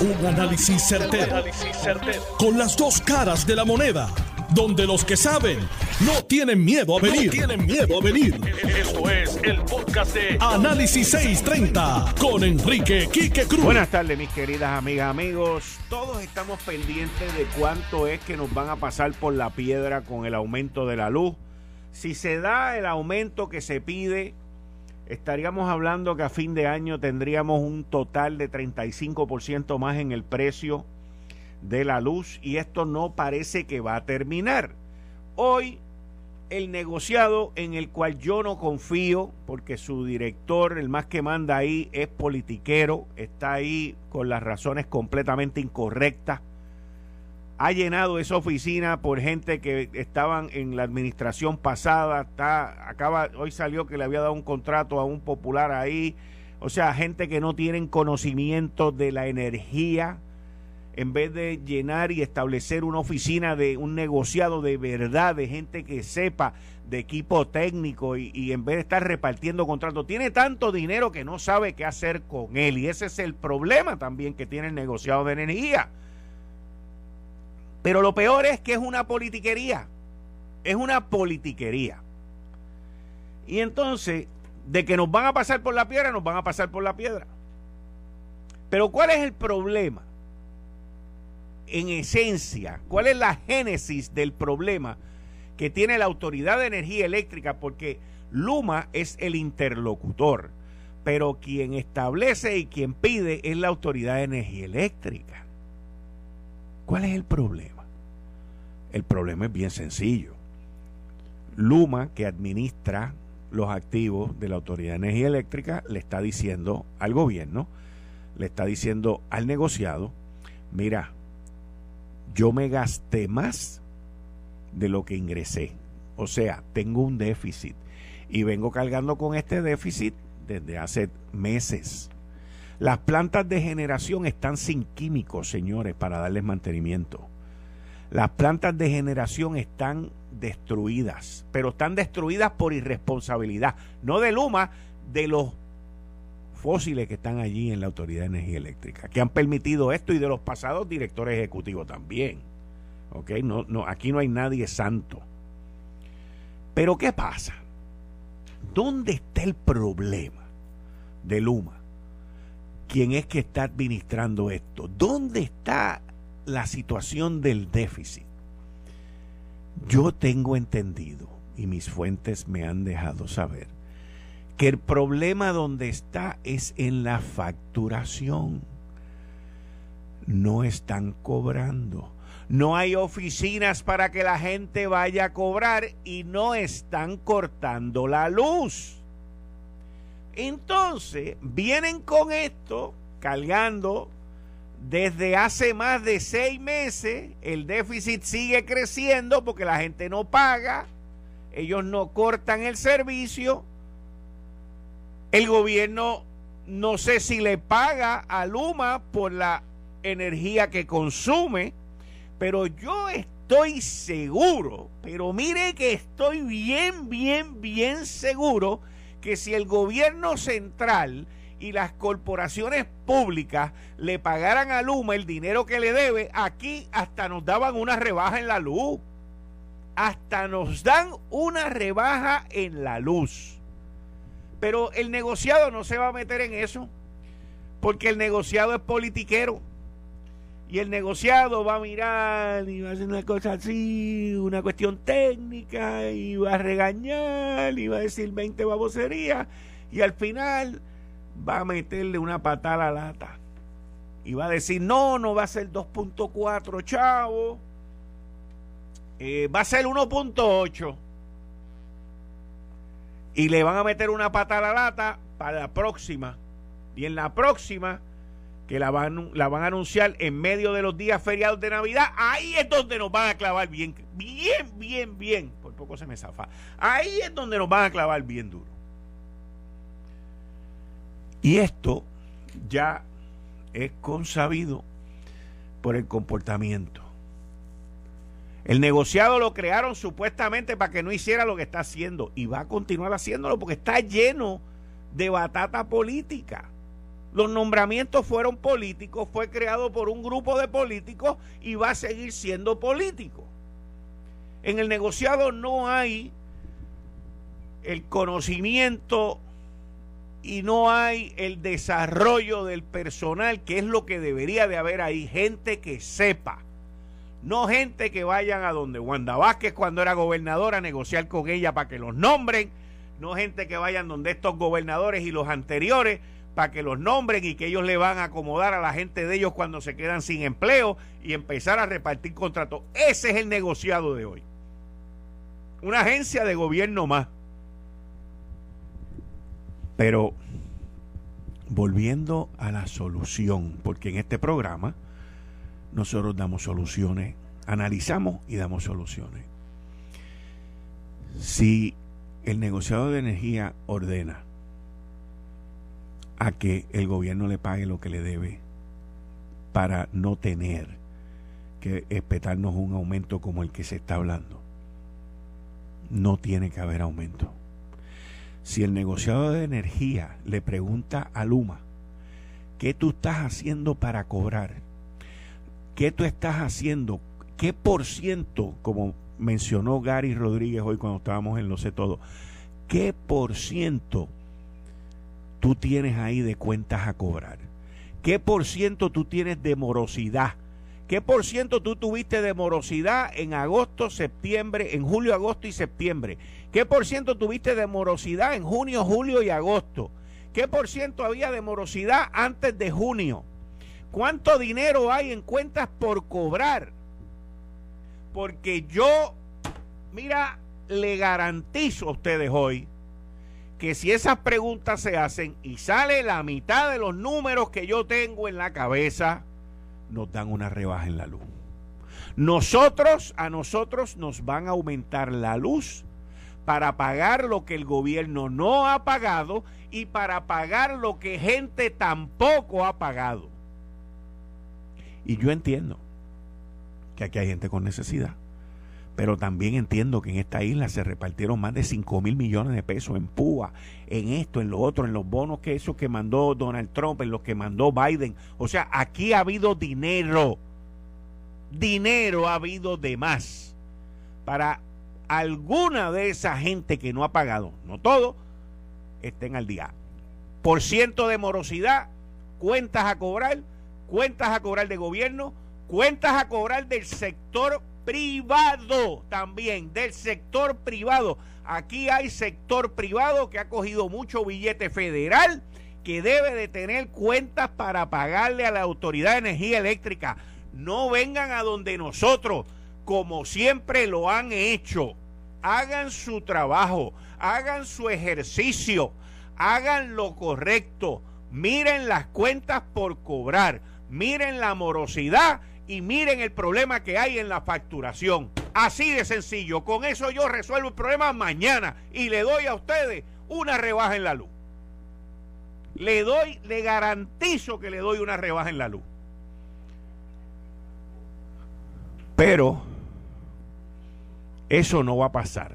Un análisis certero, Con las dos caras de la moneda. Donde los que saben no tienen miedo a venir. tienen miedo a venir. Esto es el podcast de Análisis 630 con Enrique Quique Cruz. Buenas tardes, mis queridas amigas, amigos. Todos estamos pendientes de cuánto es que nos van a pasar por la piedra con el aumento de la luz. Si se da el aumento que se pide, estaríamos hablando que a fin de año tendríamos un total de 35% más en el precio de la luz y esto no parece que va a terminar. Hoy el negociado en el cual yo no confío porque su director, el más que manda ahí, es politiquero, está ahí con las razones completamente incorrectas ha llenado esa oficina por gente que estaban en la administración pasada, está, acaba, hoy salió que le había dado un contrato a un popular ahí, o sea, gente que no tienen conocimiento de la energía, en vez de llenar y establecer una oficina de un negociado de verdad, de gente que sepa de equipo técnico y, y en vez de estar repartiendo contratos, tiene tanto dinero que no sabe qué hacer con él. Y ese es el problema también que tiene el negociado de energía pero lo peor es que es una politiquería. Es una politiquería. Y entonces, de que nos van a pasar por la piedra, nos van a pasar por la piedra. Pero ¿cuál es el problema? En esencia, ¿cuál es la génesis del problema que tiene la Autoridad de Energía Eléctrica? Porque Luma es el interlocutor, pero quien establece y quien pide es la Autoridad de Energía Eléctrica. ¿Cuál es el problema? El problema es bien sencillo. Luma, que administra los activos de la Autoridad de Energía Eléctrica, le está diciendo al gobierno, le está diciendo al negociado, mira, yo me gasté más de lo que ingresé. O sea, tengo un déficit y vengo cargando con este déficit desde hace meses. Las plantas de generación están sin químicos, señores, para darles mantenimiento. Las plantas de generación están destruidas, pero están destruidas por irresponsabilidad, no de Luma, de los fósiles que están allí en la Autoridad de Energía Eléctrica, que han permitido esto y de los pasados directores ejecutivos también. ¿Ok? No, no, aquí no hay nadie santo. Pero ¿qué pasa? ¿Dónde está el problema de Luma? Quién es que está administrando esto. ¿Dónde está la situación del déficit? Yo tengo entendido, y mis fuentes me han dejado saber, que el problema donde está es en la facturación. No están cobrando. No hay oficinas para que la gente vaya a cobrar y no están cortando la luz. Entonces, vienen con esto, cargando desde hace más de seis meses, el déficit sigue creciendo porque la gente no paga, ellos no cortan el servicio, el gobierno no sé si le paga a Luma por la energía que consume, pero yo estoy seguro, pero mire que estoy bien, bien, bien seguro que si el gobierno central y las corporaciones públicas le pagaran a Luma el dinero que le debe, aquí hasta nos daban una rebaja en la luz. Hasta nos dan una rebaja en la luz. Pero el negociado no se va a meter en eso, porque el negociado es politiquero. Y el negociado va a mirar y va a hacer una cosa así, una cuestión técnica, y va a regañar, y va a decir 20 baboserías, y al final va a meterle una patada a la lata. Y va a decir, no, no va a ser 2.4, chavo, eh, va a ser 1.8. Y le van a meter una patada a la lata para la próxima. Y en la próxima que la van, la van a anunciar en medio de los días feriados de Navidad, ahí es donde nos van a clavar bien, bien, bien, bien. Por poco se me zafa. Ahí es donde nos van a clavar bien duro. Y esto ya es consabido por el comportamiento. El negociado lo crearon supuestamente para que no hiciera lo que está haciendo y va a continuar haciéndolo porque está lleno de batata política Los nombramientos fueron políticos, fue creado por un grupo de políticos y va a seguir siendo político. En el negociado no hay el conocimiento y no hay el desarrollo del personal, que es lo que debería de haber ahí, gente que sepa. No gente que vayan a donde Wanda Vázquez cuando era gobernadora a negociar con ella para que los nombren. No gente que vayan donde estos gobernadores y los anteriores para que los nombren y que ellos le van a acomodar a la gente de ellos cuando se quedan sin empleo y empezar a repartir contratos. Ese es el negociado de hoy. Una agencia de gobierno más. Pero volviendo a la solución, porque en este programa nosotros damos soluciones, analizamos y damos soluciones. Si el negociado de energía ordena a que el gobierno le pague lo que le debe para no tener que esperarnos un aumento como el que se está hablando, no tiene que haber aumento. Si el negociado de energía le pregunta a Luma, ¿qué tú estás haciendo para cobrar? ¿Qué tú estás haciendo? ¿Qué por ciento, como mencionó Gary Rodríguez hoy cuando estábamos en Lo sé todo, qué por ciento tú tienes ahí de cuentas a cobrar? ¿Qué por ciento tú tienes de morosidad? ¿Qué por ciento tú tuviste de morosidad en agosto, septiembre, en julio, agosto y septiembre? ¿Qué por ciento tuviste de morosidad en junio, julio y agosto? ¿Qué por ciento había de morosidad antes de junio? ¿Cuánto dinero hay en cuentas por cobrar? Porque yo, mira, le garantizo a ustedes hoy que si esas preguntas se hacen y sale la mitad de los números que yo tengo en la cabeza, nos dan una rebaja en la luz. Nosotros, a nosotros nos van a aumentar la luz para pagar lo que el gobierno no ha pagado y para pagar lo que gente tampoco ha pagado. Y yo entiendo que aquí hay gente con necesidad, pero también entiendo que en esta isla se repartieron más de 5 mil millones de pesos en púa, en esto, en lo otro, en los bonos que eso que mandó Donald Trump, en los que mandó Biden. O sea, aquí ha habido dinero, dinero ha habido de más para alguna de esa gente que no ha pagado, no todo, estén al día. Por ciento de morosidad, cuentas a cobrar, cuentas a cobrar de gobierno, cuentas a cobrar del sector privado también, del sector privado. Aquí hay sector privado que ha cogido mucho billete federal que debe de tener cuentas para pagarle a la Autoridad de Energía Eléctrica. No vengan a donde nosotros, como siempre lo han hecho hagan su trabajo, hagan su ejercicio, hagan lo correcto, miren las cuentas por cobrar, miren la morosidad y miren el problema que hay en la facturación. Así de sencillo, con eso yo resuelvo el problema mañana y le doy a ustedes una rebaja en la luz. Le doy, le garantizo que le doy una rebaja en la luz. Pero eso no va a pasar.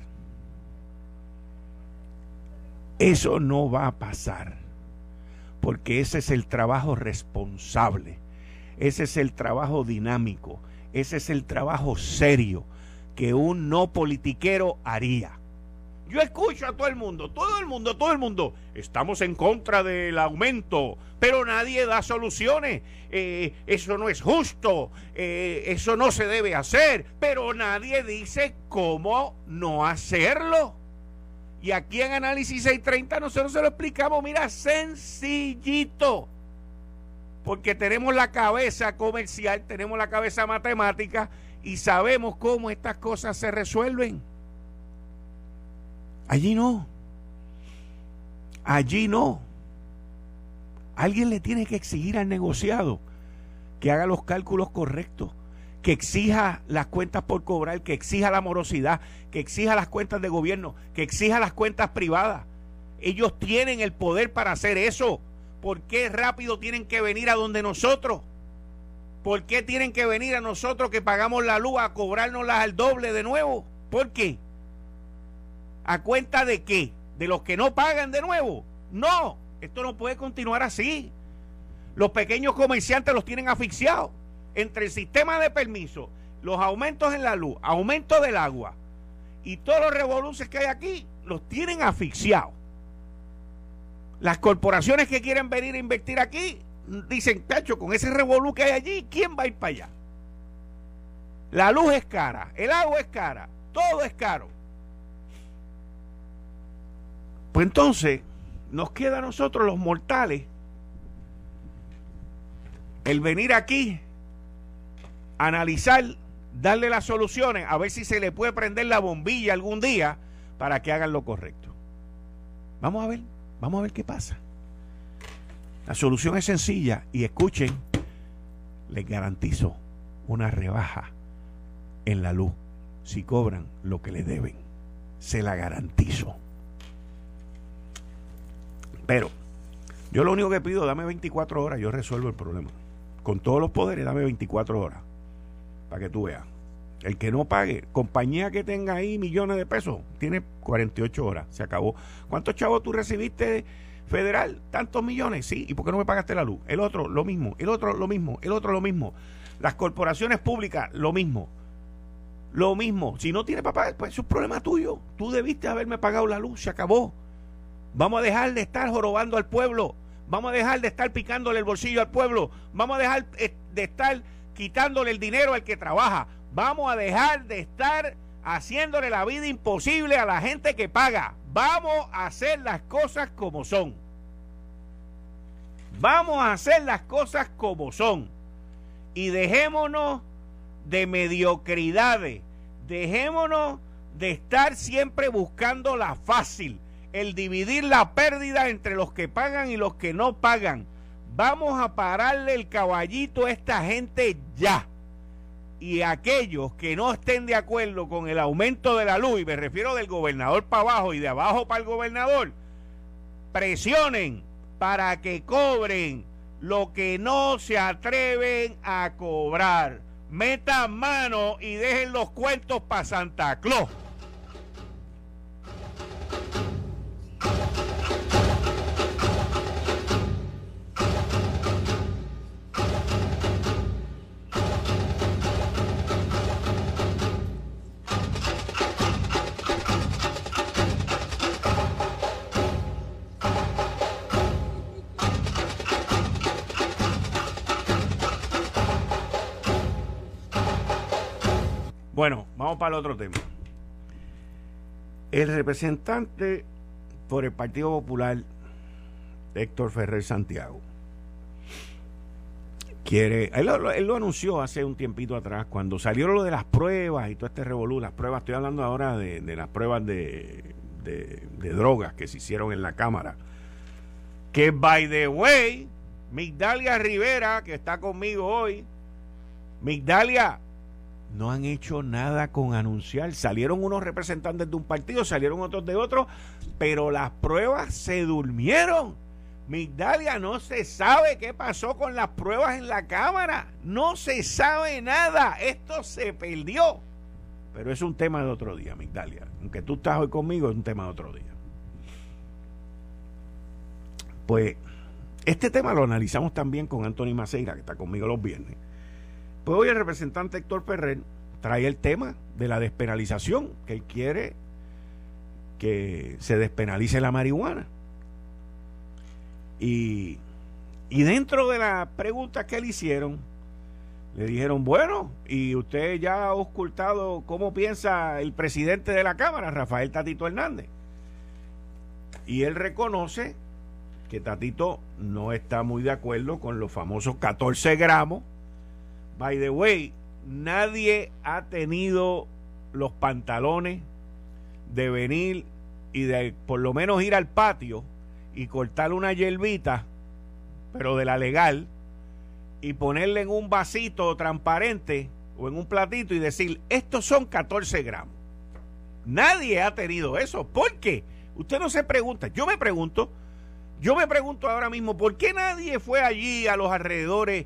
Eso no va a pasar. Porque ese es el trabajo responsable. Ese es el trabajo dinámico. Ese es el trabajo serio que un no politiquero haría. Yo escucho a todo el mundo, todo el mundo, todo el mundo. Estamos en contra del aumento, pero nadie da soluciones. Eh, eso no es justo, eh, eso no se debe hacer, pero nadie dice cómo no hacerlo. Y aquí en Análisis 630 nosotros se lo explicamos, mira, sencillito. Porque tenemos la cabeza comercial, tenemos la cabeza matemática y sabemos cómo estas cosas se resuelven. Allí no. Allí no. Alguien le tiene que exigir al negociado que haga los cálculos correctos, que exija las cuentas por cobrar, que exija la morosidad, que exija las cuentas de gobierno, que exija las cuentas privadas. Ellos tienen el poder para hacer eso. ¿Por qué rápido tienen que venir a donde nosotros? ¿Por qué tienen que venir a nosotros que pagamos la luz a cobrárnoslas al doble de nuevo? ¿Por qué? ¿A cuenta de qué? ¿De los que no pagan de nuevo? No, esto no puede continuar así. Los pequeños comerciantes los tienen asfixiados. Entre el sistema de permiso, los aumentos en la luz, aumento del agua y todos los revoluciones que hay aquí, los tienen asfixiados. Las corporaciones que quieren venir a invertir aquí dicen, cacho, con ese revolú que hay allí, ¿quién va a ir para allá? La luz es cara, el agua es cara, todo es caro. Pues entonces nos queda a nosotros los mortales el venir aquí, analizar, darle las soluciones, a ver si se le puede prender la bombilla algún día para que hagan lo correcto. Vamos a ver, vamos a ver qué pasa. La solución es sencilla y escuchen, les garantizo una rebaja en la luz si cobran lo que le deben. Se la garantizo. Pero yo lo único que pido, dame 24 horas, yo resuelvo el problema. Con todos los poderes, dame 24 horas. Para que tú veas. El que no pague, compañía que tenga ahí millones de pesos, tiene 48 horas, se acabó. ¿Cuántos chavos tú recibiste federal? Tantos millones, sí. ¿Y por qué no me pagaste la luz? El otro, lo mismo. El otro, lo mismo. El otro, lo mismo. Las corporaciones públicas, lo mismo. Lo mismo. Si no tiene para pagar, pues es un problema tuyo. Tú debiste haberme pagado la luz, se acabó. Vamos a dejar de estar jorobando al pueblo. Vamos a dejar de estar picándole el bolsillo al pueblo. Vamos a dejar eh, de estar quitándole el dinero al que trabaja. Vamos a dejar de estar haciéndole la vida imposible a la gente que paga. Vamos a hacer las cosas como son. Vamos a hacer las cosas como son. Y dejémonos de mediocridades. Dejémonos de estar siempre buscando la fácil. El dividir la pérdida entre los que pagan y los que no pagan. Vamos a pararle el caballito a esta gente ya y aquellos que no estén de acuerdo con el aumento de la luz, y me refiero del gobernador para abajo y de abajo para el gobernador, presionen para que cobren lo que no se atreven a cobrar. Metan mano y dejen los cuentos para Santa Claus. Vamos para el otro tema. El representante por el Partido Popular, Héctor Ferrer Santiago, quiere, él, lo anunció hace un tiempito atrás, cuando salieron lo de las pruebas y todo este revolú, las pruebas, estoy hablando ahora de, las pruebas de, de, drogas que se hicieron en la Cámara, que by the way, Migdalia Rivera, que está conmigo hoy, Migdalia, no han hecho nada con anunciar. Salieron unos representantes de un partido, salieron otros de otro, pero las pruebas se durmieron. Migdalia, no se sabe qué pasó con las pruebas en la Cámara. No se sabe nada. Esto se perdió. Pero es un tema de otro día, Migdalia. Aunque tú estás hoy conmigo, es un tema de otro día. Pues este tema lo analizamos también con Anthony Maceira, que está conmigo los viernes. Pues hoy el representante Héctor Ferrer trae el tema de la despenalización, que él quiere que se despenalice la marihuana. Y, y dentro de las preguntas que le hicieron, le dijeron, bueno, y usted ya ha ocultado cómo piensa el presidente de la Cámara, Rafael Tatito Hernández. Y él reconoce que Tatito no está muy de acuerdo con los famosos 14 gramos By the way, nadie ha tenido los pantalones de venir y de por lo menos ir al patio y cortar una hierbita, pero de la legal, y ponerle en un vasito transparente o en un platito y decir, estos son 14 gramos. Nadie ha tenido eso. ¿Por qué? Usted no se pregunta. Yo me pregunto, yo me pregunto ahora mismo, ¿por qué nadie fue allí a los alrededores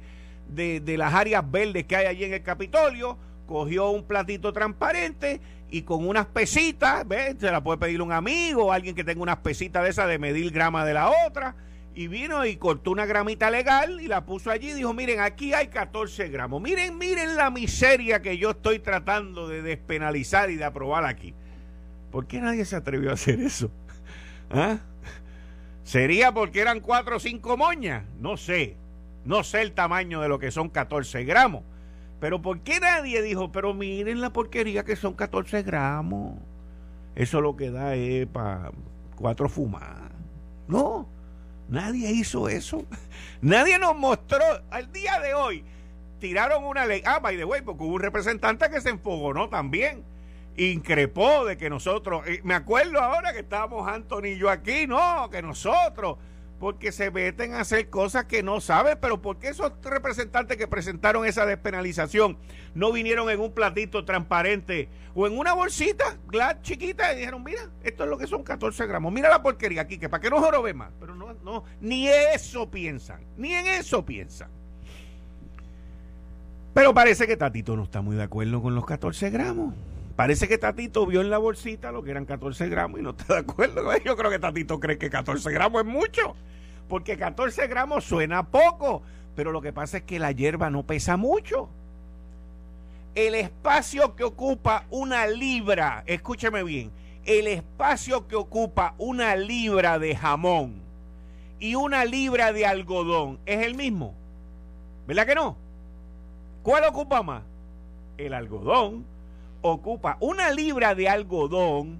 de, las áreas verdes que hay allí en el Capitolio, cogió un platito transparente y con unas pesitas, ¿ves? se la puede pedir un amigo o alguien que tenga unas pesitas de esas de medir grama de la otra, y vino y cortó una gramita legal y la puso allí y dijo, miren, aquí hay 14 gramos. Miren, miren la miseria que yo estoy tratando de despenalizar y de aprobar aquí. ¿Por qué nadie se atrevió a hacer eso? ¿Ah? ¿Sería porque eran 4 o 5 moñas? No sé. No sé el tamaño de lo que son 14 gramos. Pero ¿por qué nadie dijo, pero miren la porquería que son 14 gramos? Eso lo que da es para cuatro fumadas. No, nadie hizo eso. Nadie nos mostró al día de hoy. Tiraron una ley. Ah, by the way, porque hubo un representante que se enfogonó también. Increpó de que nosotros. Eh, me acuerdo ahora que estábamos Anthony y yo aquí. No, que nosotros porque se meten a hacer cosas que no saben, pero ¿por qué esos representantes que presentaron esa despenalización no vinieron en un platito transparente o en una bolsita glad chiquita y dijeron, mira, esto es lo que son 14 gramos, mira la porquería aquí, que para que no jorobe más, pero no, no, ni eso piensan, ni en eso piensan. Pero parece que Tatito no está muy de acuerdo con los 14 gramos. Parece que Tatito vio en la bolsita lo que eran 14 gramos y no está de acuerdo. Yo creo que Tatito cree que 14 gramos es mucho porque 14 gramos suena poco, pero lo que pasa es que la hierba no pesa mucho. El espacio que ocupa una libra, escúcheme bien, el espacio que ocupa una libra de jamón y una libra de algodón es el mismo. ¿Verdad que no? ¿Cuál ocupa más? El algodón ocupa una libra de algodón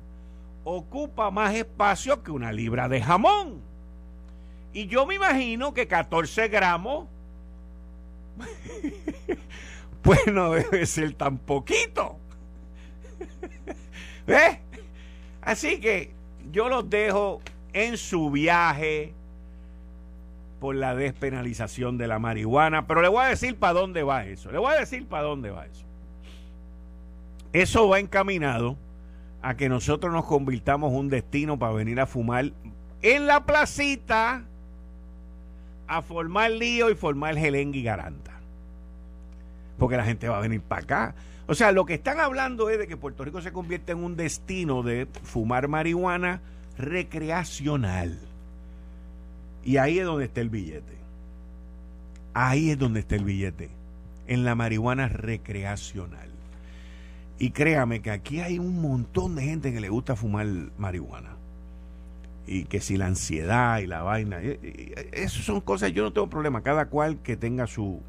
ocupa más espacio que una libra de jamón. Y yo me imagino que 14 gramos, pues no debe ser tan poquito. ¿Ves? Así que yo los dejo en su viaje por la despenalización de la marihuana, pero le voy a decir para dónde va eso. Le voy a decir para dónde va eso. Eso va encaminado a que nosotros nos convirtamos un destino para venir a fumar en la placita a formar lío y formar gelengue y garanta. Porque la gente va a venir para acá. O sea, lo que están hablando es de que Puerto Rico se convierte en un destino de fumar marihuana recreacional. Y ahí es donde está el billete. Ahí es donde está el billete. En la marihuana recreacional. Y créame que aquí hay un montón de gente que le gusta fumar marihuana. Y que si la ansiedad y la vaina, eso son cosas, yo no tengo problema, cada cual que tenga su,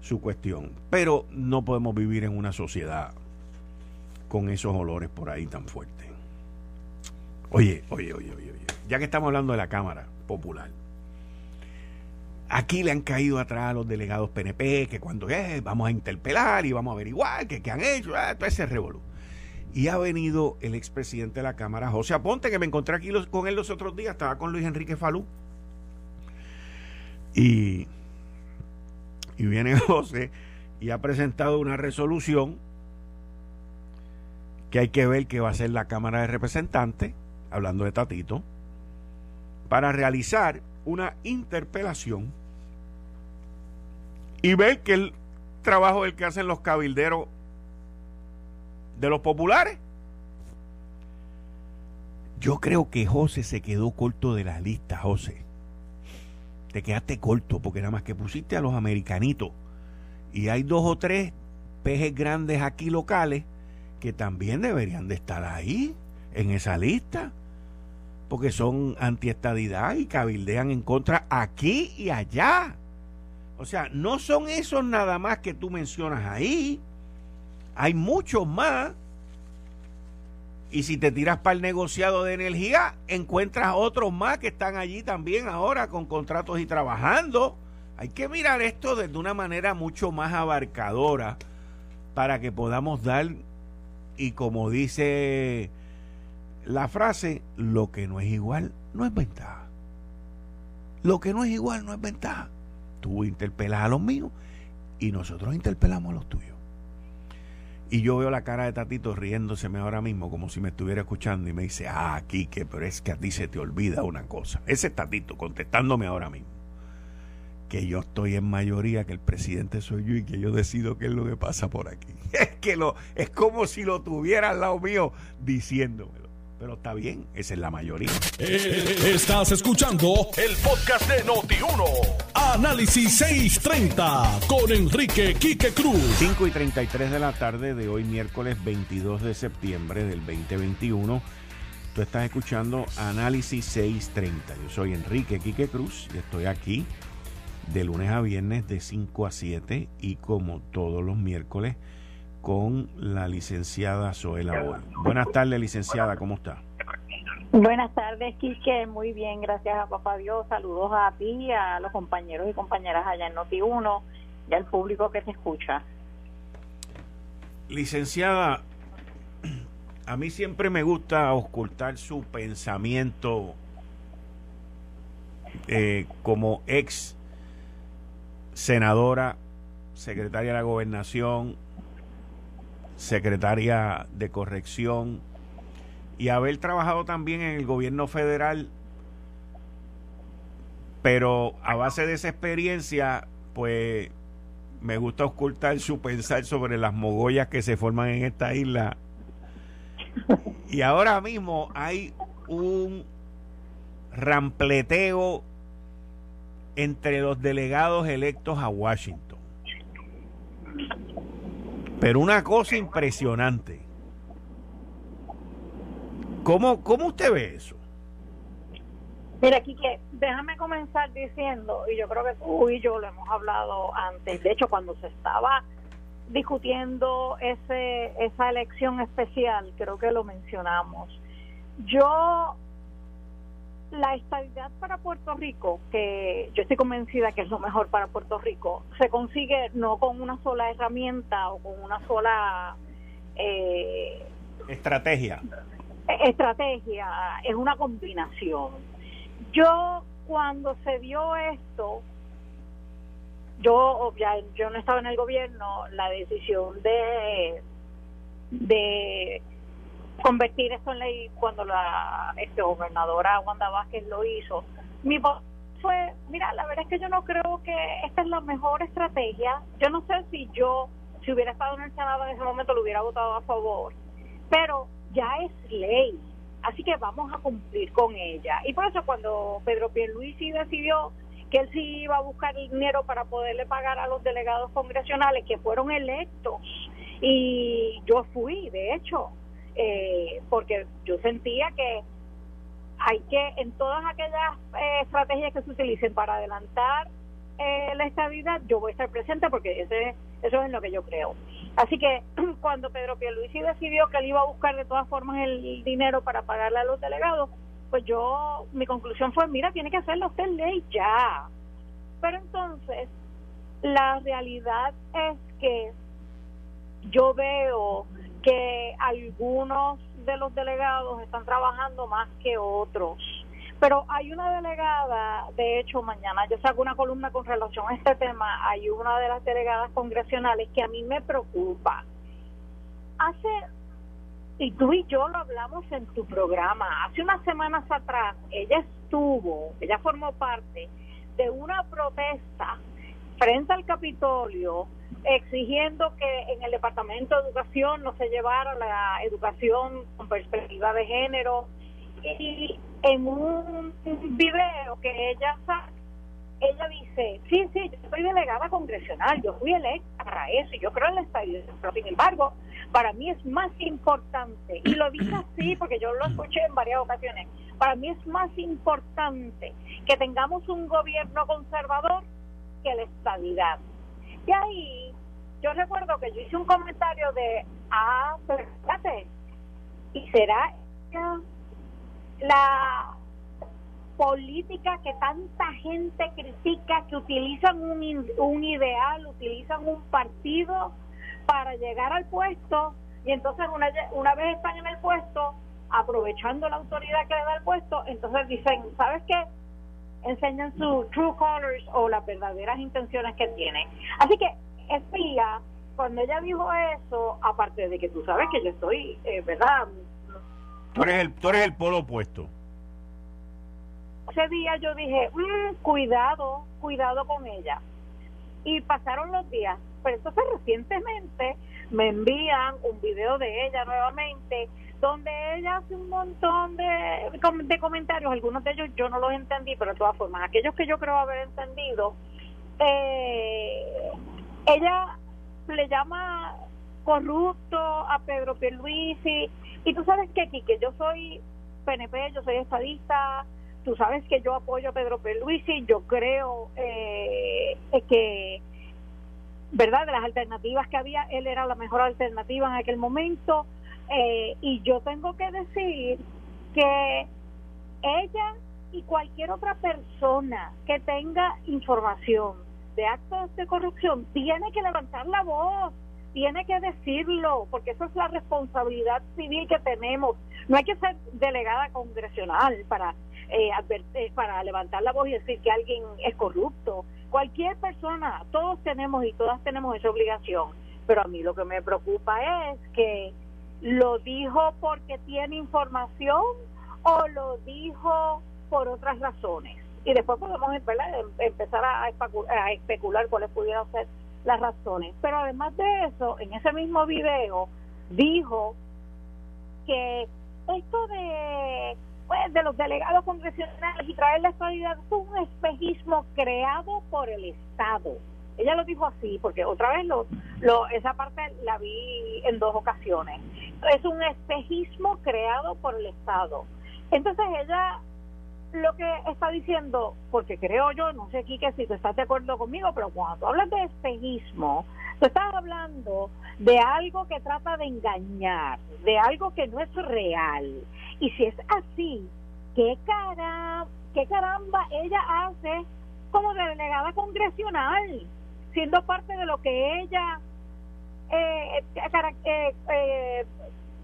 su cuestión, pero no podemos vivir en una sociedad con esos olores por ahí tan fuertes. Oye, oye, oye, oye, oye, ya que estamos hablando de la Cámara Popular, aquí le han caído atrás a los delegados PNP que cuando eh, vamos a interpelar y vamos a averiguar qué, han hecho, ah, todo ese revolú. Y ha venido el expresidente de la Cámara, José Aponte, que me encontré aquí con él los otros días, estaba con Luis Enrique Falú. Y, y viene José y ha presentado una resolución que hay que ver que va a ser la Cámara de Representantes, hablando de Tatito, para realizar una interpelación y ver que el trabajo del que hacen los cabilderos de los populares. Yo creo que José se quedó corto de la lista, José. Te quedaste corto porque nada más que pusiste a los americanitos. Y hay dos o tres pejes grandes aquí locales que también deberían de estar ahí, en esa lista. Porque son antiestadidad y cabildean en contra aquí y allá. O sea, no son esos nada más que tú mencionas ahí. Hay muchos más. Y si te tiras para el negociado de energía, encuentras otros más que están allí también ahora con contratos y trabajando. Hay que mirar esto desde una manera mucho más abarcadora para que podamos dar, y como dice la frase, lo que no es igual no es ventaja. Lo que no es igual no es ventaja. Tú interpelas a los míos y nosotros interpelamos a los tuyos. Y yo veo la cara de Tatito riéndoseme ahora mismo como si me estuviera escuchando y me dice, ah, Quique, pero es que a ti se te olvida una cosa. Ese Tatito contestándome ahora mismo. Que yo estoy en mayoría, que el presidente soy yo y que yo decido qué es lo que pasa por aquí. Es que lo, es como si lo tuviera al lado mío diciéndomelo. Pero está bien, esa es la mayoría. Eh, estás escuchando el podcast de Noti1. Análisis 630 con Enrique Quique Cruz. 5 y 33 de la tarde de hoy, miércoles 22 de septiembre del 2021. Tú estás escuchando Análisis 630. Yo soy Enrique Quique Cruz y estoy aquí de lunes a viernes de 5 a 7 y como todos los miércoles con la licenciada Zoela Bol. Buenas tardes, licenciada, ¿cómo está? Buenas tardes, Quique. Muy bien, gracias a Papá Dios. Saludos a ti, a los compañeros y compañeras allá en Noti1 y al público que te escucha. Licenciada, a mí siempre me gusta ocultar su pensamiento eh, como ex senadora, secretaria de la gobernación, secretaria de corrección y haber trabajado también en el gobierno federal, pero a base de esa experiencia, pues me gusta ocultar su pensar sobre las mogollas que se forman en esta isla. Y ahora mismo hay un rampleteo entre los delegados electos a Washington. Pero una cosa impresionante. ¿Cómo, cómo usted ve eso? Mira, Quique, déjame comenzar diciendo, y yo creo que tú y yo lo hemos hablado antes, de hecho cuando se estaba discutiendo ese, esa elección especial, creo que lo mencionamos. Yo la estabilidad para Puerto Rico, que yo estoy convencida que es lo mejor para Puerto Rico, se consigue no con una sola herramienta o con una sola eh, estrategia. Estrategia, es una combinación. Yo cuando se dio esto, yo ya yo no estaba en el gobierno, la decisión de de convertir esto en ley cuando la este, gobernadora Wanda Vázquez lo hizo. Mi voz fue, mira, la verdad es que yo no creo que esta es la mejor estrategia. Yo no sé si yo, si hubiera estado en el Senado en ese momento, lo hubiera votado a favor, pero ya es ley, así que vamos a cumplir con ella. Y por eso cuando Pedro Pierluisi decidió que él sí iba a buscar dinero para poderle pagar a los delegados congresionales que fueron electos, y yo fui, de hecho, eh, porque yo sentía que hay que, en todas aquellas eh, estrategias que se utilicen para adelantar eh, la estabilidad, yo voy a estar presente porque ese, eso es lo que yo creo. Así que cuando Pedro Pierluisi decidió que él iba a buscar de todas formas el dinero para pagarle a los delegados, pues yo, mi conclusión fue, mira, tiene que hacerlo usted ley ya. Pero entonces, la realidad es que yo veo que algunos de los delegados están trabajando más que otros. Pero hay una delegada, de hecho mañana yo saco una columna con relación a este tema, hay una de las delegadas congresionales que a mí me preocupa. Hace, y tú y yo lo hablamos en tu programa, hace unas semanas atrás ella estuvo, ella formó parte de una protesta frente al Capitolio exigiendo que en el Departamento de Educación no se llevara la educación con perspectiva de género. Y en un video que ella ella dice, sí, sí, yo soy delegada congresional, yo fui electa para eso, yo creo en la estabilidad, pero sin embargo, para mí es más importante, y lo dice así porque yo lo escuché en varias ocasiones, para mí es más importante que tengamos un gobierno conservador que la estabilidad. Y ahí yo recuerdo que yo hice un comentario de, ah, pero ¿y será la política que tanta gente critica, que utilizan un, un ideal, utilizan un partido para llegar al puesto y entonces una, una vez están en el puesto, aprovechando la autoridad que le da el puesto, entonces dicen, ¿sabes qué? Enseñan sus true colors o las verdaderas intenciones que tienen. Así que día, cuando ella dijo eso, aparte de que tú sabes que yo estoy, eh, ¿verdad? Tú eres, el, tú eres el polo opuesto. Ese día yo dije, mm, cuidado, cuidado con ella. Y pasaron los días, pero entonces recientemente me envían un video de ella nuevamente donde ella hace un montón de, de comentarios, algunos de ellos yo no los entendí, pero de todas formas, aquellos que yo creo haber entendido, eh, ella le llama corrupto a Pedro Pierluisi, y tú sabes que, que yo soy PNP, yo soy estadista, tú sabes que yo apoyo a Pedro Pierluisi, yo creo eh, que, ¿verdad? De las alternativas que había, él era la mejor alternativa en aquel momento, eh, y yo tengo que decir que ella y cualquier otra persona que tenga información de actos de corrupción tiene que levantar la voz, tiene que decirlo, porque esa es la responsabilidad civil que tenemos. No hay que ser delegada congresional para eh, advertir, para levantar la voz y decir que alguien es corrupto. Cualquier persona, todos tenemos y todas tenemos esa obligación. Pero a mí lo que me preocupa es que lo dijo porque tiene información o lo dijo por otras razones. Y después podemos em, empezar a, especular cuáles pudieran ser las razones. Pero además de eso, en ese mismo video dijo que esto de pues, de los delegados congresionales y traer la estabilidad es un espejismo creado por el Estado. Ella lo dijo así, porque otra vez lo, lo, esa parte la vi en dos ocasiones es un espejismo creado por el Estado. Entonces ella lo que está diciendo, porque creo yo, no sé Kike si tú estás de acuerdo conmigo, pero cuando hablas de espejismo, tú estás hablando de algo que trata de engañar, de algo que no es real. Y si es así, ¿qué, cara, qué caramba ella hace como delegada congresional? Siendo parte de lo que ella eh, eh, eh,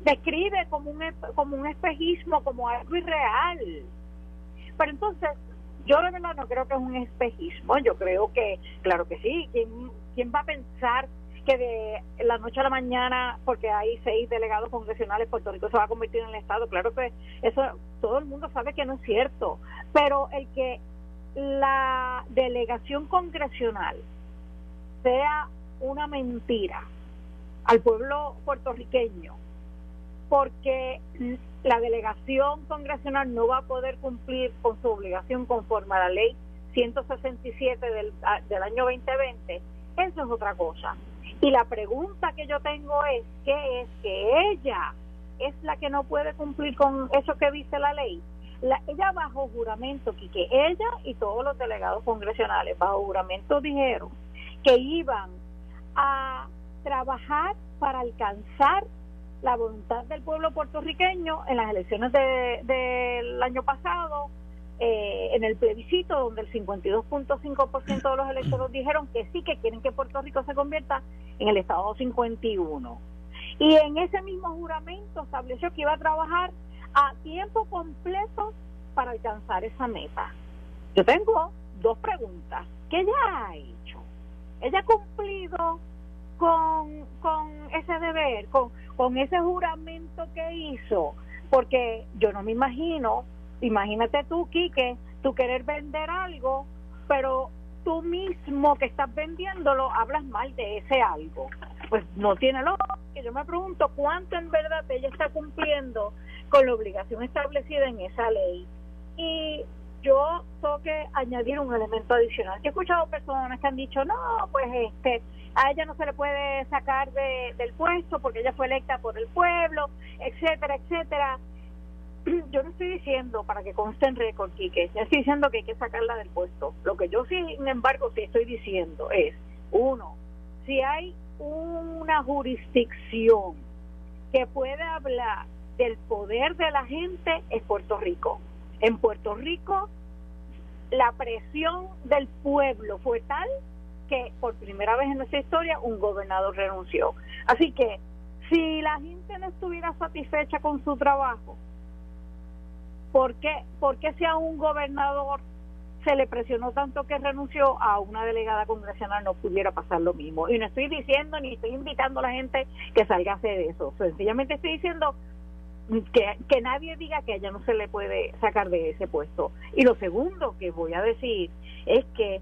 describe como un, como un espejismo, como algo irreal. Pero entonces, yo de verdad no creo que es un espejismo, yo creo que, claro que sí, ¿quién, quién va a pensar que de la noche a la mañana, porque hay seis delegados congresionales, Puerto Rico se va a convertir en el Estado. Claro que eso todo el mundo sabe que no es cierto, pero el que la delegación congresional sea una mentira al pueblo puertorriqueño porque la delegación congresional no va a poder cumplir con su obligación conforme a la ley 167 del, del año 2020, eso es otra cosa. Y la pregunta que yo tengo es, ¿qué es que ella es la que no puede cumplir con eso que dice la ley? La, ella bajo juramento, que ella y todos los delegados congresionales bajo juramento dijeron que iban a trabajar para alcanzar la voluntad del pueblo puertorriqueño en las elecciones del año pasado, eh, en el plebiscito, donde el 52.5% de los electores dijeron que sí, que quieren que Puerto Rico se convierta en el Estado 51. Y en ese mismo juramento estableció que iba a trabajar a tiempo completo para alcanzar esa meta. Yo tengo dos preguntas. ¿Qué ella ha hecho? ¿Ella ha cumplido con, con ese deber, con, con ese juramento que hizo, porque yo no me imagino, imagínate tú, Quique, tú querer vender algo, pero tú mismo que estás vendiéndolo hablas mal de ese algo. Pues no tiene lógica. Yo me pregunto cuánto en verdad ella está cumpliendo con la obligación establecida en esa ley. Y yo tengo que añadir un elemento adicional. he escuchado personas que han dicho, no, pues este, a ella no se le puede sacar de, del puesto porque ella fue electa por el pueblo, etcétera, etcétera. Yo no estoy diciendo, para que conste en récord, Quique, yo estoy diciendo que hay que sacarla del puesto. Lo que yo, sin embargo, sí estoy diciendo es, uno, si hay una jurisdicción que puede hablar del poder de la gente, es Puerto Rico. En Puerto Rico, la presión del pueblo fue tal que por primera vez en nuestra historia un gobernador renunció. Así que si la gente no estuviera satisfecha con su trabajo, ¿por qué, por qué si a un gobernador se le presionó tanto que renunció, a una delegada congresional no pudiera pasar lo mismo? Y no estoy diciendo ni estoy invitando a la gente que salga a hacer eso. Sencillamente estoy diciendo que, que nadie diga que a ella no se le puede sacar de ese puesto. Y lo segundo que voy a decir es que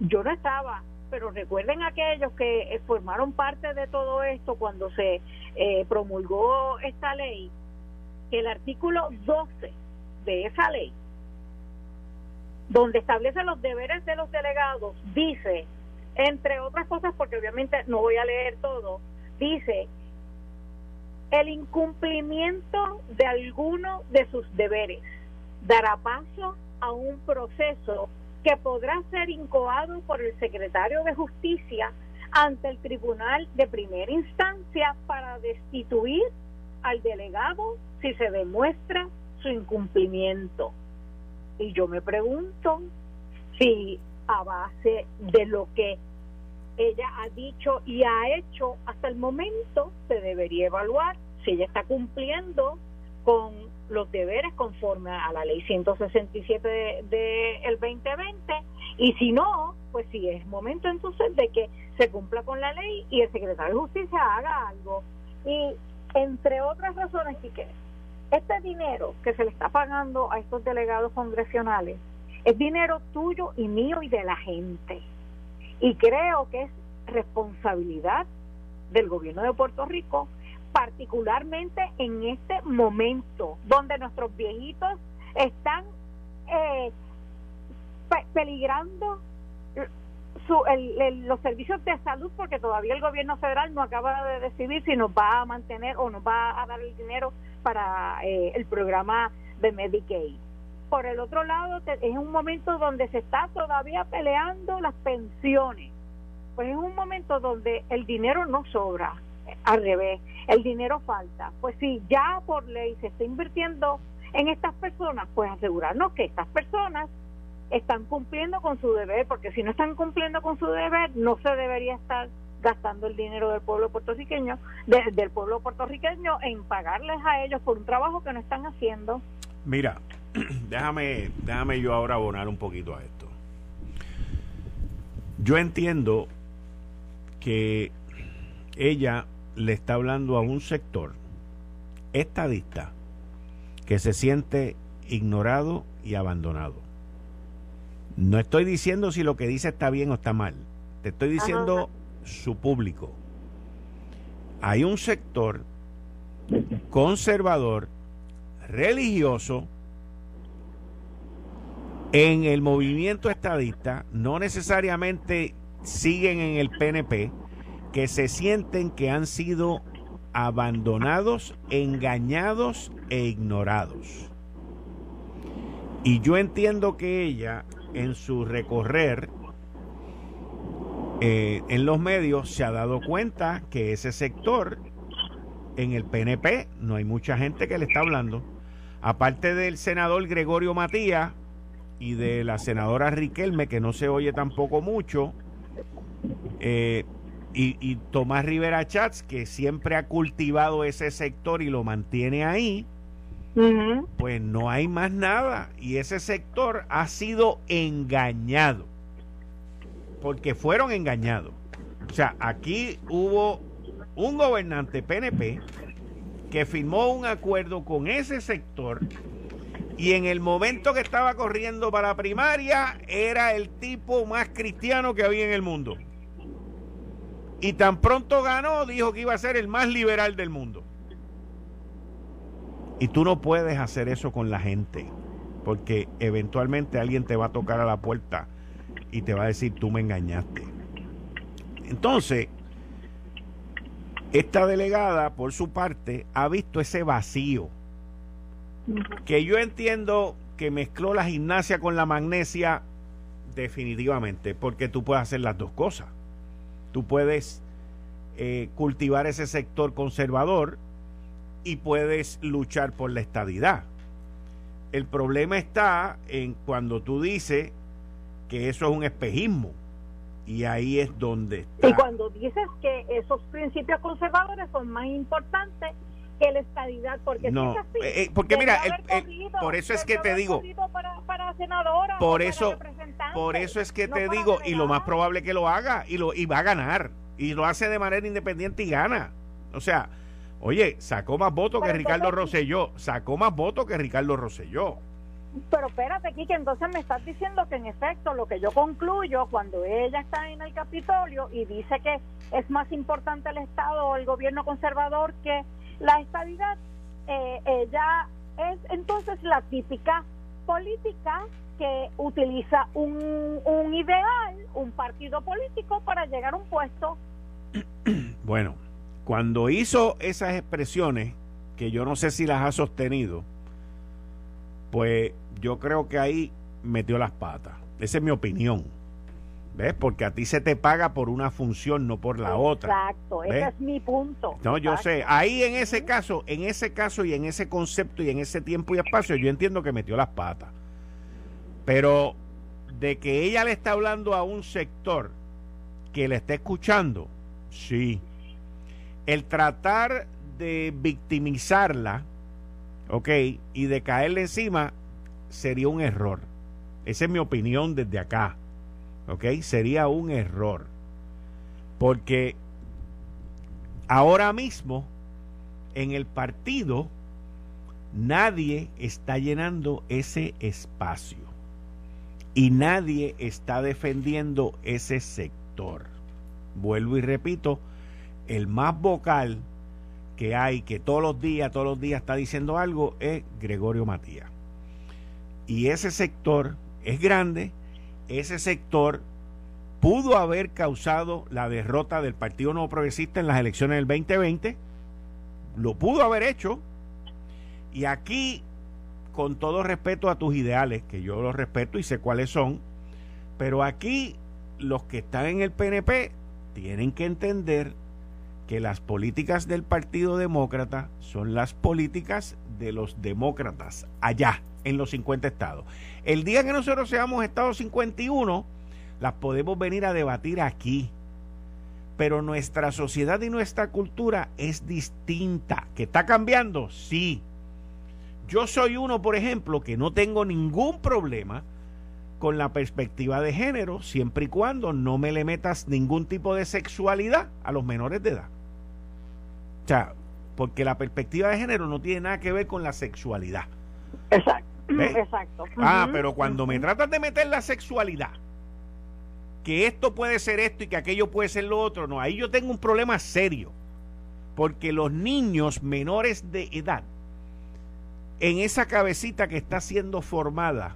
yo no estaba pero recuerden aquellos que eh, formaron parte de todo esto cuando se eh, promulgó esta ley, que el artículo 12 de esa ley, donde establece los deberes de los delegados, dice, entre otras cosas, porque obviamente no voy a leer todo, dice el incumplimiento de alguno de sus deberes dará paso a un proceso que podrá ser incoado por el secretario de Justicia ante el Tribunal de Primera Instancia para destituir al delegado si se demuestra su incumplimiento. Y yo me pregunto si a base de lo que ella ha dicho y ha hecho hasta el momento, se debería evaluar si ella está cumpliendo con los deberes conforme a la ley 167 del de, 2020 y si no, pues sí es momento entonces de que se cumpla con la ley y el secretario de justicia haga algo. Y entre otras razones, que este dinero que se le está pagando a estos delegados congresionales es dinero tuyo y mío y de la gente. Y creo que es responsabilidad del gobierno de Puerto Rico, particularmente en este momento donde nuestros viejitos están eh, peligrando los servicios de salud porque todavía el gobierno federal no acaba de decidir si nos va a mantener o nos va a dar el dinero para eh, el programa de Medicaid. Por el otro lado, es un momento donde se está todavía peleando las pensiones. Pues es un momento donde el dinero no sobra, al revés, el dinero falta. Pues si ya por ley se está invirtiendo en estas personas, pues asegurarnos que estas personas están cumpliendo con su deber, porque si no están cumpliendo con su deber, no se debería estar gastando el dinero del pueblo puertorriqueño, del pueblo puertorriqueño en pagarles a ellos por un trabajo que no están haciendo. Mira, déjame, déjame yo ahora abonar un poquito a esto. Yo entiendo que ella le está hablando a un sector estadista que se siente ignorado y abandonado. No estoy diciendo si lo que dice está bien o está mal. Te estoy diciendo su público. Hay un sector conservador, religioso, en el movimiento estadista, no necesariamente siguen en el PNP, que se sienten que han sido abandonados, engañados e ignorados. Y yo entiendo que ella en su recorrer eh, en los medios se ha dado cuenta que ese sector en el PNP no hay mucha gente que le está hablando. Aparte del senador Gregorio Matías y de la senadora Riquelme, que no se oye tampoco mucho, eh, y, Tomás Rivera Chats, que siempre ha cultivado ese sector y lo mantiene ahí, pues no hay más nada. Y ese sector ha sido engañado. Porque fueron engañados. O sea, aquí hubo un gobernante PNP que firmó un acuerdo con ese sector y en el momento que estaba corriendo para primaria era el tipo más cristiano que había en el mundo. Y tan pronto ganó, dijo que iba a ser el más liberal del mundo. Y tú no puedes hacer eso con la gente, porque eventualmente alguien te va a tocar a la puerta y te va a decir, tú me engañaste. Entonces, esta delegada, por su parte, ha visto ese vacío, que yo entiendo que mezcló la gimnasia con la magnesia definitivamente, porque tú puedes hacer las dos cosas. Tú puedes eh, cultivar ese sector conservador y puedes luchar por la estadidad. El problema está en cuando tú dices que eso es un espejismo. Y ahí es donde está. Y cuando dices que esos principios conservadores son más importantes que la estadidad, porque no, es así, eh, porque mira, por eso es que te digo, para, senadora por eso, por eso es que te digo, y lo más probable que lo haga y lo y va a ganar y lo hace de manera independiente y gana. O sea, Oye, sacó más votos que Ricardo Rosselló. Sacó más votos que Ricardo Rosselló. Pero espérate, Kike, entonces me estás diciendo que en efecto lo que yo concluyo cuando ella está en el Capitolio y dice que es más importante el Estado o el gobierno conservador que la estabilidad, eh, ella es entonces la típica política que utiliza un, un ideal, un partido político para llegar a un puesto. Bueno, cuando hizo esas expresiones, que yo no sé si las ha sostenido, pues yo creo que ahí metió las patas. Esa es mi opinión. ¿Ves? Porque a ti se te paga por una función, no por la otra. Exacto, ese es mi punto. No, yo sé. Ahí en ese caso, en ese caso y en ese concepto y en ese tiempo y espacio, yo entiendo que metió las patas. Pero de que ella le está hablando a un sector que le está escuchando, sí. El tratar de victimizarla, ¿ok? Y de caerle encima sería un error. Esa es mi opinión desde acá. ¿Ok? Sería un error. Porque ahora mismo en el partido nadie está llenando ese espacio. Y nadie está defendiendo ese sector. Vuelvo y repito, el más vocal que hay, que todos los días, todos los días está diciendo algo, es Gregorio Matías. Y ese sector es grande, ese sector pudo haber causado la derrota del Partido Nuevo Progresista en las elecciones del 2020, lo pudo haber hecho, y aquí, con todo respeto a tus ideales, que yo los respeto y sé cuáles son, pero aquí los que están en el PNP tienen que entender que las políticas del Partido Demócrata son las políticas de los demócratas allá en los 50 estados. El día que nosotros seamos Estado 51, las podemos venir a debatir aquí. Pero nuestra sociedad y nuestra cultura es distinta. ¿Que está cambiando? Sí. Yo soy uno, por ejemplo, que no tengo ningún problema con la perspectiva de género, siempre y cuando no me le metas ningún tipo de sexualidad a los menores de edad. O sea, porque la perspectiva de género no tiene nada que ver con la sexualidad. Exacto. Exacto. Ah, pero cuando me tratas de meter la sexualidad, que esto puede ser esto y que aquello puede ser lo otro, no, ahí yo tengo un problema serio. Porque los niños menores de edad, en esa cabecita que está siendo formada,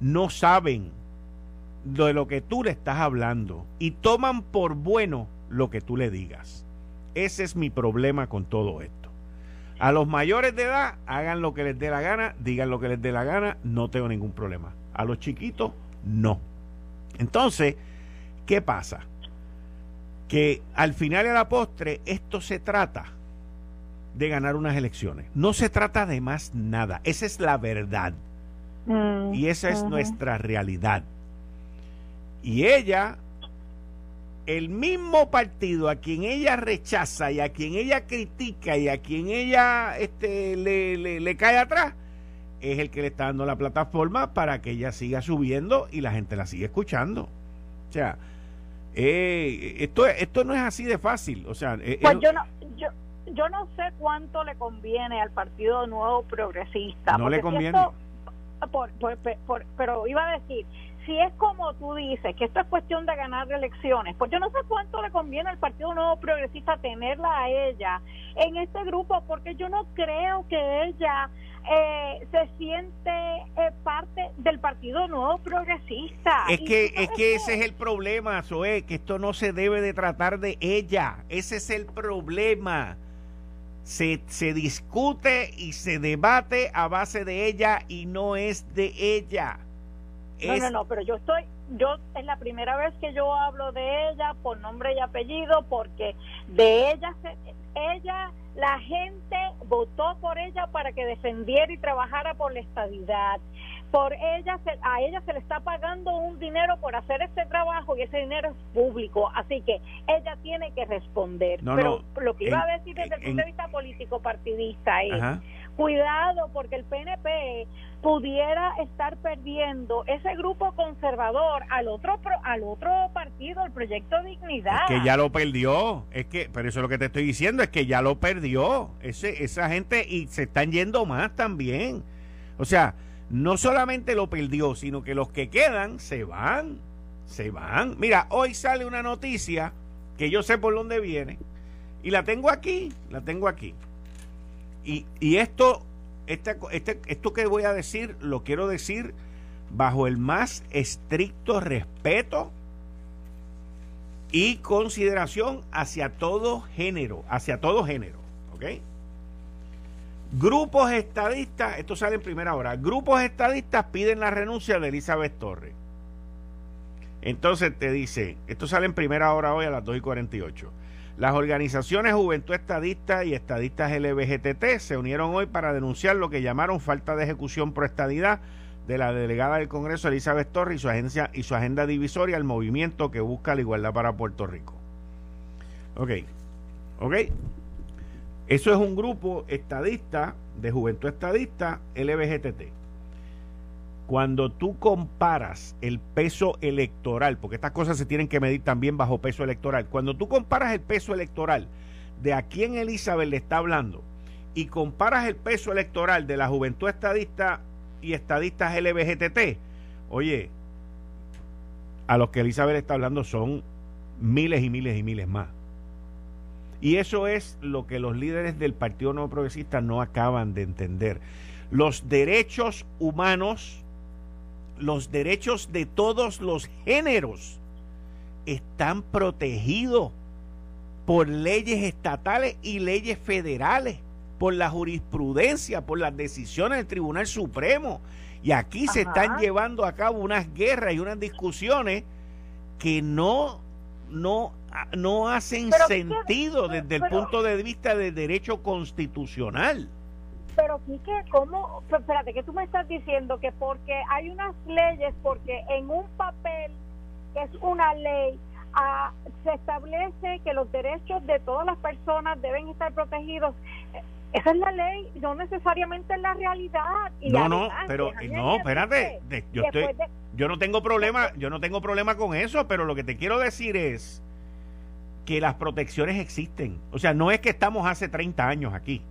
no saben de lo que tú le estás hablando y toman por bueno lo que tú le digas. Ese es mi problema con todo esto. A los mayores de edad, hagan lo que les dé la gana, digan lo que les dé la gana, no tengo ningún problema. A los chiquitos, no. Entonces, ¿qué pasa? Que al final y a la postre, esto se trata de ganar unas elecciones. No se trata de más nada. Esa es la verdad. Mm, y esa es nuestra realidad. Y ella el mismo partido a quien ella rechaza y a quien ella critica y a quien ella este, le, le, cae atrás, es el que le está dando la plataforma para que ella siga subiendo y la gente la siga escuchando. O sea, eh, esto, esto no es así de fácil. O sea, eh, pues yo no, yo, yo no sé cuánto le conviene al Partido Nuevo Progresista. No le conviene. pero iba a decir, si es como tú dices, que esto es cuestión de ganar elecciones, pues yo no sé cuánto le conviene al Partido Nuevo Progresista tenerla a ella en este grupo, porque yo no creo que ella eh, se siente eh, parte del Partido Nuevo Progresista. Es que, es que ese es el problema, Zoe, que esto no se debe de tratar de ella. Ese es el problema. Se, se discute y se debate a base de ella y no es de ella. No, no, no, pero yo estoy, yo es la primera vez que yo hablo de ella por nombre y apellido porque de ella, ella, la gente votó por ella para que defendiera y trabajara por la estabilidad. Por ella, a ella se le está pagando un dinero por hacer este trabajo y ese dinero es público, así que ella tiene que responder. pero lo que iba a decir desde el punto de vista político partidista es cuidado porque el PNP pudiera estar perdiendo ese grupo conservador al otro al otro partido, el Proyecto Dignidad. Es que ya lo perdió, es que, pero eso es lo que te estoy diciendo, es que ya lo perdió, ese, esa gente y se están yendo más también. O sea, no solamente lo perdió, sino que los que quedan se van, se van. Mira, hoy sale una noticia que yo sé por dónde viene y la tengo aquí, la tengo aquí. Y, y esto, este, este, esto que voy a decir, lo quiero decir bajo el más estricto respeto y consideración hacia todo género, hacia todo género, ¿ok? Grupos estadistas, esto sale en primera hora, grupos estadistas piden la renuncia de Elizabeth Torres. Entonces te dice, esto sale en primera hora hoy a las 2 y 48. Las organizaciones Juventud Estadista y Estadistas LBGTT se unieron hoy para denunciar lo que llamaron falta de ejecución pro estadidad de la delegada del Congreso Elizabeth Torres y su agencia y su agenda divisoria al movimiento que busca la igualdad para Puerto Rico. Ok, ok. Eso es un grupo estadista de juventud estadista LBGTT. Cuando tú comparas el peso electoral, porque estas cosas se tienen que medir también bajo peso electoral, cuando tú comparas el peso electoral de a quién Elizabeth le está hablando y comparas el peso electoral de la juventud estadista y estadistas LBGTT, oye, a los que Elizabeth está hablando son miles y miles y miles más. Y eso es lo que los líderes del Partido No Progresista no acaban de entender. Los derechos humanos, los derechos de todos los géneros están protegidos por leyes estatales y leyes federales por la jurisprudencia, por las decisiones del Tribunal Supremo. Y aquí se están llevando a cabo unas guerras y unas discusiones que no, no, no hacen sentido desde el punto de vista del derecho constitucional. Pero Quique, ¿cómo? Espérate, que tú me estás diciendo que porque hay unas leyes, porque en un papel que es una ley, ah, se establece que los derechos de todas las personas deben estar protegidos. Esa es la ley, no necesariamente es la realidad. no, no, pero no, espérate, yo estoy, yo no tengo problema, yo no tengo problema con eso, pero lo que te quiero decir es que las protecciones existen. O sea, no es que estamos hace 30 años aquí.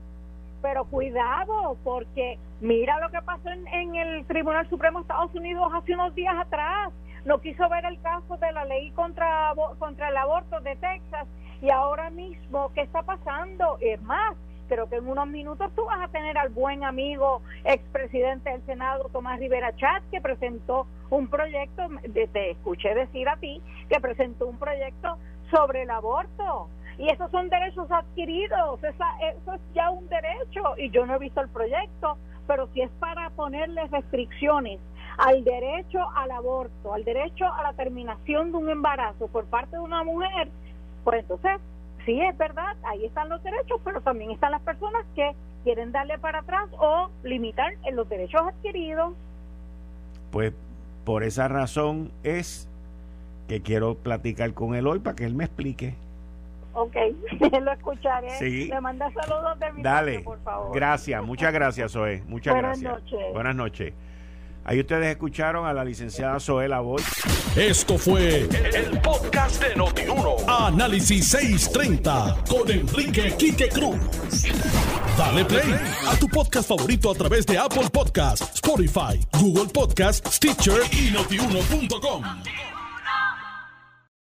Pero cuidado, porque mira lo que pasó en, en el Tribunal Supremo de Estados Unidos hace unos días atrás. No quiso ver el caso de la ley contra, contra el aborto de Texas y ahora mismo, ¿qué está pasando? Es más, creo que en unos minutos tú vas a tener al buen amigo expresidente del Senado, Tomás Rivera Chat, que presentó un proyecto, te escuché decir a ti, que presentó un proyecto sobre el aborto. Y esos son derechos adquiridos, esa, eso es ya un derecho. Y yo no he visto el proyecto, pero si es para ponerle restricciones al derecho al aborto, al derecho a la terminación de un embarazo por parte de una mujer, pues entonces sí es verdad, ahí están los derechos, pero también están las personas que quieren darle para atrás o limitar en los derechos adquiridos. Pues por esa razón es que quiero platicar con él hoy para que él me explique. Ok, lo escucharé. Sí. Le manda saludos de mi Dale. por favor. Gracias, muchas gracias, Zoe. Muchas Buenas gracias. Noches. Buenas noches. Ahí ustedes escucharon a la licenciada Zoela Boy. Esto fue el, podcast de Notiuno. Análisis 630 con Enrique Quique Cruz. Dale play a tu podcast favorito a través de Apple Podcasts, Spotify, Google Podcasts, Stitcher y notiuno.com.